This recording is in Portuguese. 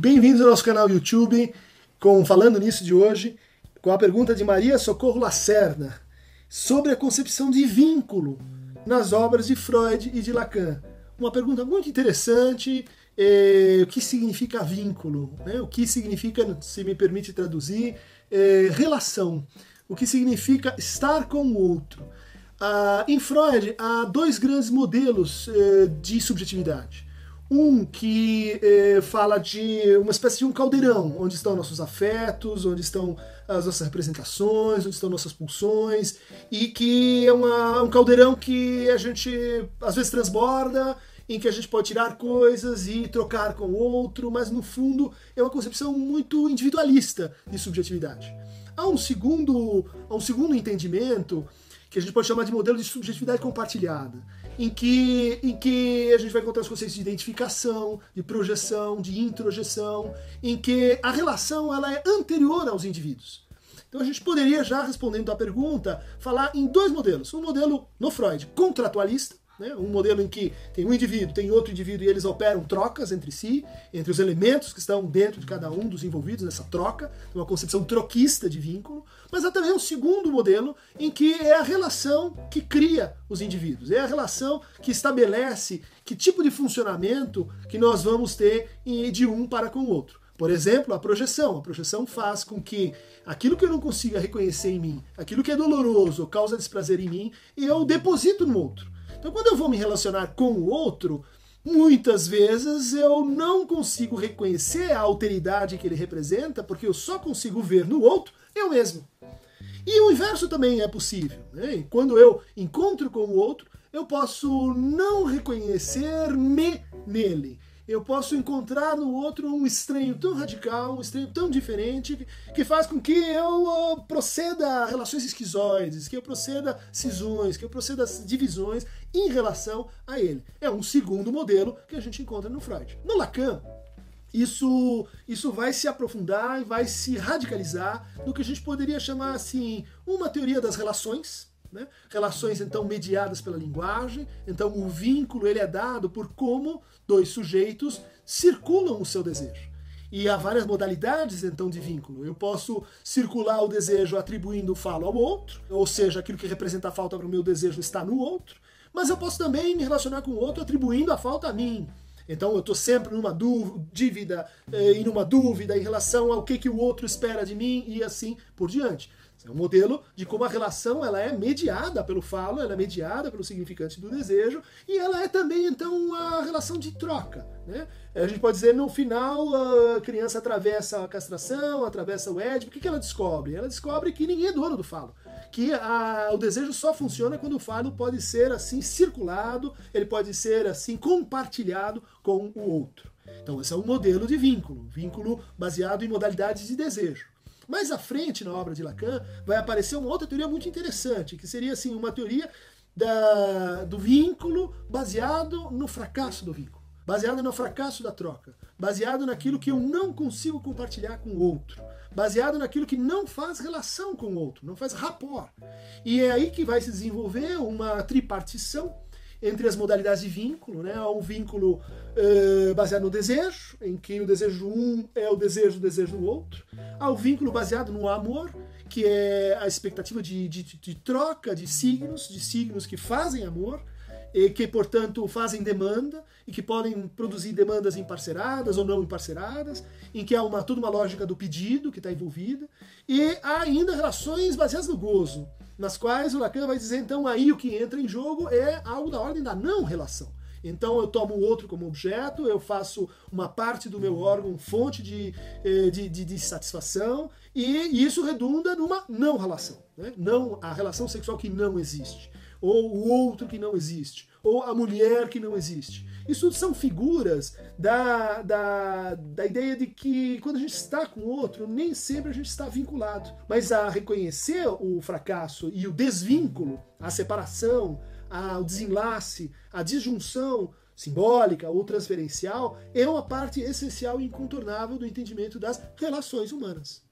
Bem-vindos ao nosso canal YouTube, com Falando Nisso de hoje, com a pergunta de Maria Socorro Lacerda sobre a concepção de vínculo nas obras de Freud e de Lacan. Uma pergunta muito interessante, eh, o que significa vínculo? Né? O que significa, se me permite traduzir, eh, relação? O que significa estar com o outro? Ah, em Freud, há dois grandes modelos eh, de subjetividade. Um que eh, fala de uma espécie de um caldeirão, onde estão nossos afetos, onde estão as nossas representações, onde estão nossas pulsões, e que é uma, um caldeirão que a gente às vezes transborda, em que a gente pode tirar coisas e trocar com o outro, mas no fundo é uma concepção muito individualista de subjetividade. Há um segundo, há um segundo entendimento que a gente pode chamar de modelo de subjetividade compartilhada, em que, em que a gente vai encontrar os conceitos de identificação, de projeção, de introjeção, em que a relação ela é anterior aos indivíduos. Então a gente poderia já respondendo à pergunta falar em dois modelos, um modelo no Freud contratualista né? Um modelo em que tem um indivíduo, tem outro indivíduo e eles operam trocas entre si, entre os elementos que estão dentro de cada um dos envolvidos nessa troca, uma concepção troquista de vínculo. Mas há também um segundo modelo em que é a relação que cria os indivíduos, é a relação que estabelece que tipo de funcionamento que nós vamos ter de um para com o outro. Por exemplo, a projeção. A projeção faz com que aquilo que eu não consiga reconhecer em mim, aquilo que é doloroso causa desprazer em mim, eu deposito no outro. Então, quando eu vou me relacionar com o outro, muitas vezes eu não consigo reconhecer a alteridade que ele representa, porque eu só consigo ver no outro eu mesmo. E o inverso também é possível. Né? Quando eu encontro com o outro, eu posso não reconhecer-me nele eu posso encontrar no outro um estranho tão radical, um estranho tão diferente, que faz com que eu uh, proceda a relações esquizoides, que eu proceda a cisões, que eu proceda a divisões em relação a ele. É um segundo modelo que a gente encontra no Freud. No Lacan, isso, isso vai se aprofundar e vai se radicalizar no que a gente poderia chamar assim uma teoria das relações, né? Relações então mediadas pela linguagem, então o vínculo ele é dado por como dois sujeitos circulam o seu desejo. E há várias modalidades então de vínculo. Eu posso circular o desejo atribuindo o falo ao outro, ou seja, aquilo que representa a falta para o meu desejo está no outro, mas eu posso também me relacionar com o outro atribuindo a falta a mim. Então eu estou sempre numa dúvida, eh, e numa dúvida em relação ao que, que o outro espera de mim e assim por diante. É um modelo de como a relação ela é mediada pelo falo, ela é mediada pelo significante do desejo e ela é também então uma relação de troca. Né? A gente pode dizer no final a criança atravessa a castração, atravessa o Édipo, o que, que ela descobre? Ela descobre que ninguém é dono do falo, que a, o desejo só funciona quando o falo pode ser assim circulado, ele pode ser assim compartilhado com o outro. Então esse é um modelo de vínculo, vínculo baseado em modalidades de desejo. Mais à frente, na obra de Lacan, vai aparecer uma outra teoria muito interessante, que seria assim uma teoria da, do vínculo baseado no fracasso do vínculo, baseado no fracasso da troca, baseado naquilo que eu não consigo compartilhar com o outro, baseado naquilo que não faz relação com o outro, não faz rapport. E é aí que vai se desenvolver uma tripartição entre as modalidades de vínculo, né? Há um vínculo uh, baseado no desejo, em que o desejo um é o desejo do desejo do outro. Há o vínculo baseado no amor, que é a expectativa de, de, de troca de signos, de signos que fazem amor e que, portanto, fazem demanda e que podem produzir demandas emparceradas ou não emparceradas, em que há uma, toda uma lógica do pedido que está envolvida, e há ainda relações baseadas no gozo, nas quais o Lacan vai dizer, então, aí o que entra em jogo é algo da ordem da não relação. Então eu tomo o outro como objeto, eu faço uma parte do meu órgão fonte de, eh, de, de, de satisfação, e isso redunda numa não relação. Né? Não, a relação sexual que não existe ou o outro que não existe, ou a mulher que não existe. Isso são figuras da, da, da ideia de que quando a gente está com o outro, nem sempre a gente está vinculado. Mas a reconhecer o fracasso e o desvínculo, a separação, a, o desenlace, a disjunção simbólica ou transferencial é uma parte essencial e incontornável do entendimento das relações humanas.